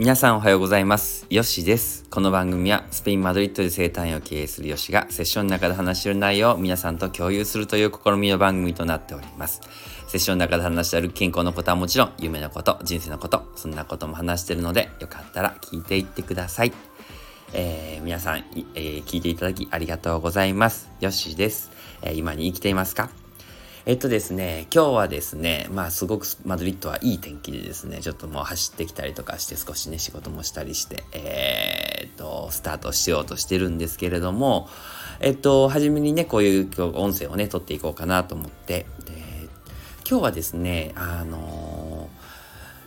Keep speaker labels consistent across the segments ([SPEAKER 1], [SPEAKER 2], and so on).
[SPEAKER 1] 皆さんおはようございます。ヨシです。この番組はスペイン・マドリッドで生態を経営するヨシがセッションの中で話している内容を皆さんと共有するという試みの番組となっております。セッションの中で話している健康のことはもちろん、夢のこと、人生のこと、そんなことも話しているので、よかったら聞いていってください。えー皆さん、えー聞いていただきありがとうございます。ヨッシです。えー今に生きていますか？えっとですね、今日はですね、まあすごくマドリッドはいい天気でですね、ちょっともう走ってきたりとかして少しね、仕事もしたりして、えーっと、スタートしようとしてるんですけれども、えっと、初めにね、こういう今日音声をね、撮っていこうかなと思って、で今日はですね、あの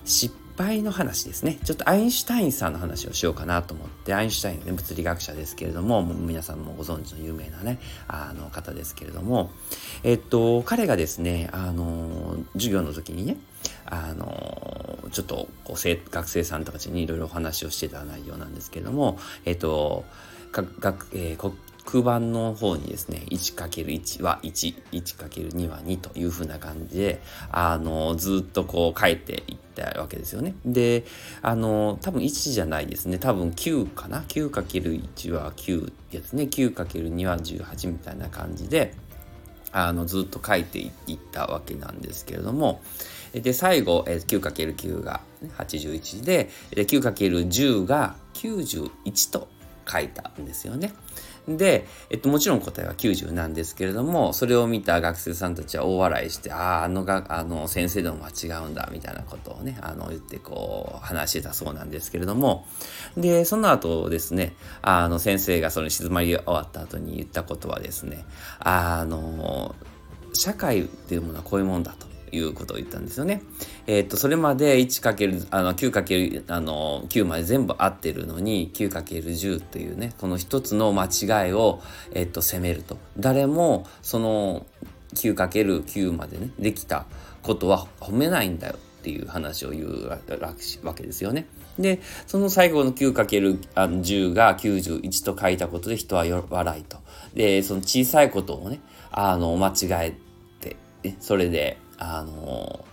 [SPEAKER 1] 失敗の話ですね。ちょっとアインシュタインさんの話をしようかなと思って、アインシュタインはね、物理学者ですけれども、もう皆さんもご存知の有名なね、あの方ですけれども、えっと、彼がですね、あの、授業の時にね、あの、ちょっとこう生学生さんたちにいろいろお話をしてた内容なんですけれども、えっと、学えー黒板の方にですね 1×1 は1 1×2 は2というふうな感じであのずっとこう書いていったわけですよね。であの多分1じゃないですね多分9かな？9×1 は9ですね 9×2 は18みたいな感じであのずっと書いていったわけなんですけれどもで最後 9×9 が81で 9×10 が91と書いたんですよね。で、えっと、もちろん答えは90なんですけれどもそれを見た学生さんたちは大笑いしてあああのがあの先生でも間違うんだみたいなことをねあの言ってこう話してたそうなんですけれどもでその後ですねあの先生がその静まり終わった後に言ったことはですねあの社会っていうものはこういうもんだと。いうことを言ったんですよね。えっとそれまで 1× あの 9× あの9まで全部合ってるのに 9×10 というねこの一つの間違いを、えっと責めると誰もその 9×9 までねできたことは褒めないんだよっていう話を言うわけですよね。でその最後の 9×10 が91と書いたことで人は笑いと。でその小さいことをねあの間違えて、ね、それであの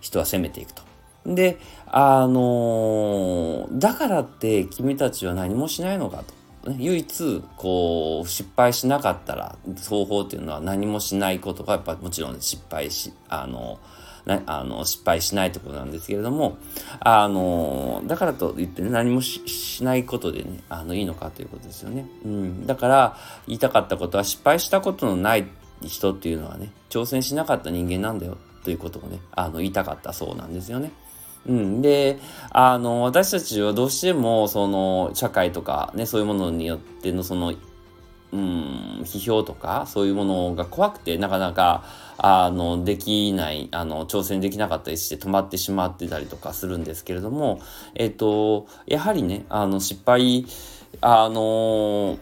[SPEAKER 1] 人は責めていくと。であのだからって君たちは何もしないのかと。ね唯一こう失敗しなかったら方法っていうのは何もしないことがやっぱもちろん失敗しあのなあの失敗しないってことなんですけれどもあのだからといって、ね、何もししないことでねあのいいのかということですよね、うん、だから言いたかったことは失敗したことのない人っていうのはね挑戦しなかった人間なんだよということをねあの言いたかったそうなんですよね。うん、であの私たちはどうしてもその社会とかねそういうものによってのそのうん批評とかそういうものが怖くてなかなかあのできないあの挑戦できなかったりして止まってしまってたりとかするんですけれどもえっとやはりねあの失敗あの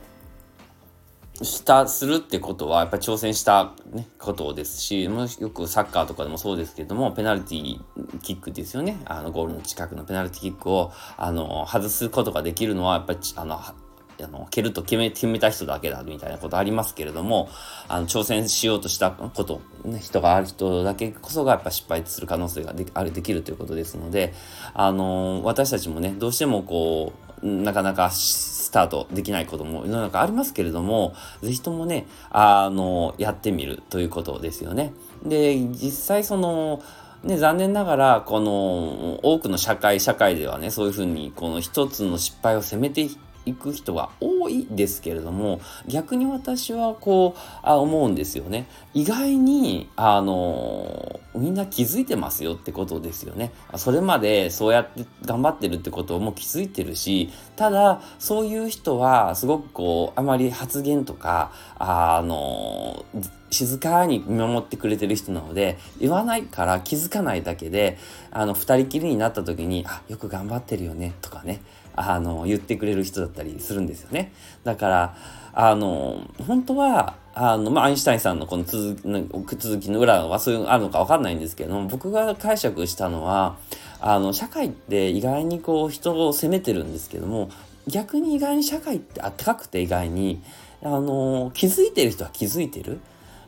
[SPEAKER 1] したするってことはやっぱり挑戦した、ね、ことですしよくサッカーとかでもそうですけどもペナルティーキックですよね。あのゴールの近くのペナルティキックをあの外すことができるのはやっぱりあのあの蹴ると決め決めた人だけだみたいなことありますけれどもあの挑戦しようとしたこと、ね、人がある人だけこそがやっぱ失敗する可能性がであるできるということですのであの私たちもねどうしてもこうなかなかスタートできないことも世の中ありますけれども是非ともねあのやってみるということですよね。で実際そのね、残念ながらこの多くの社会社会ではねそういうふうにこの一つの失敗を責めていく人が多いですけれども逆に私はこうあ思うんですよね意外にあのみんな気づいてますよってことですよねそれまでそうやって頑張ってるってことも気づいてるしただそういう人はすごくこうあまり発言とかあの静かに見守ってくれてる人なので言わないから気づかないだけであの二人きりになった時に「あよく頑張ってるよね」とかねあの言ってくれる人だったりするんですよね。だからあの本当はあの、まあ、アインシュタインさんのこの続きの裏はそういうのあるのか分かんないんですけども僕が解釈したのはあの社会って意外にこう人を責めてるんですけども逆に意外に社会ってあったかくて意外にあの気づいてる人は気づいてる。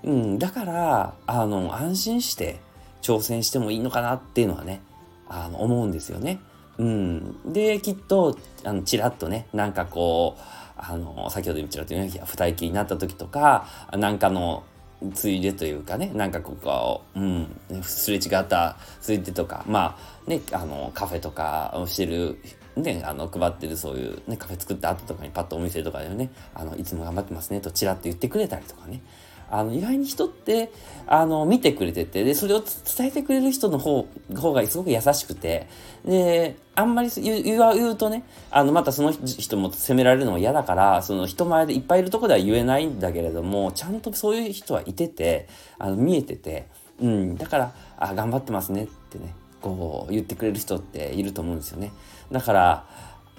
[SPEAKER 1] うん、だからあの安心して挑戦してもいいのかなっていうのはねあの思うんですよね。うん。で、きっと、あの、ちらっとね、なんかこう、あの、先ほどちらっと言ったように、二息になった時とか、なんかの、ついでというかね、なんかここ、うん、すれ違ったついでとか、まあ、ね、あの、カフェとかをしてる、ね、あの、配ってるそういうね、カフェ作った後とかにパッとお店とかでね、あの、いつも頑張ってますねとちらっと言ってくれたりとかね、あの意外に人ってあの見てくれててでそれを伝えてくれる人の方方がすごく優しくてであんまり言う言うとねあのまたその人も責められるのも嫌だからその人前でいっぱいいるとこでは言えないんだけれどもちゃんとそういう人はいててあの見えてて、うん、だからあ頑張ってますねってねこう言ってくれる人っていると思うんですよね。だから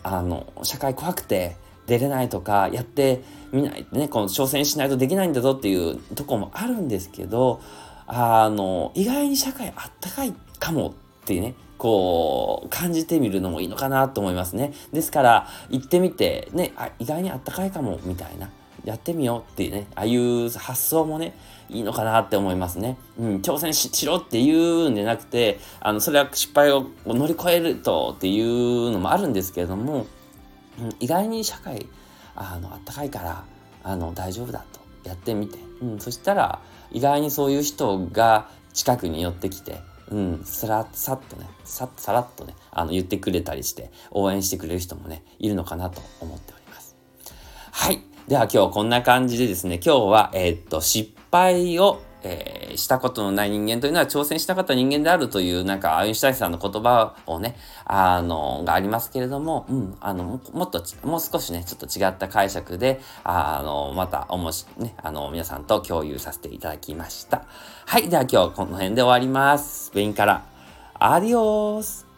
[SPEAKER 1] あの社会怖くて出れないとかやってみないねこの挑戦しないとできないんだぞっていうとこもあるんですけどあの意外に社会あったかいかもってねこう感じてみるのもいいのかなと思いますね。ですから行ってみてねあ意外にあったかいかもみたいな。やってみようっていうねああいう発想もねいいのかなって思いますね。うん、挑戦しろっていうんじゃなくて、あの、それは失敗を乗り越えるとっていうのもあるんですけれども、うん、意外に社会あのあったかいからあの大丈夫だと。やってみて、うん、そしたら意外にそういう人が近くに寄ってきて、うん、さらさっとねささらっとねあの言ってくれたりして応援してくれる人もねいるのかなと思っております。はいでは今日こんな感じでですね今日はえー、っと失敗をえー、したことのない人間というのは挑戦したかった人間であるという、なんか、アインシュタインさんの言葉をね、あの、がありますけれども、うん、あの、もっと、もう少しね、ちょっと違った解釈で、あの、また、おもし、ね、あの、皆さんと共有させていただきました。はい、では今日はこの辺で終わります。スペインから、アディオース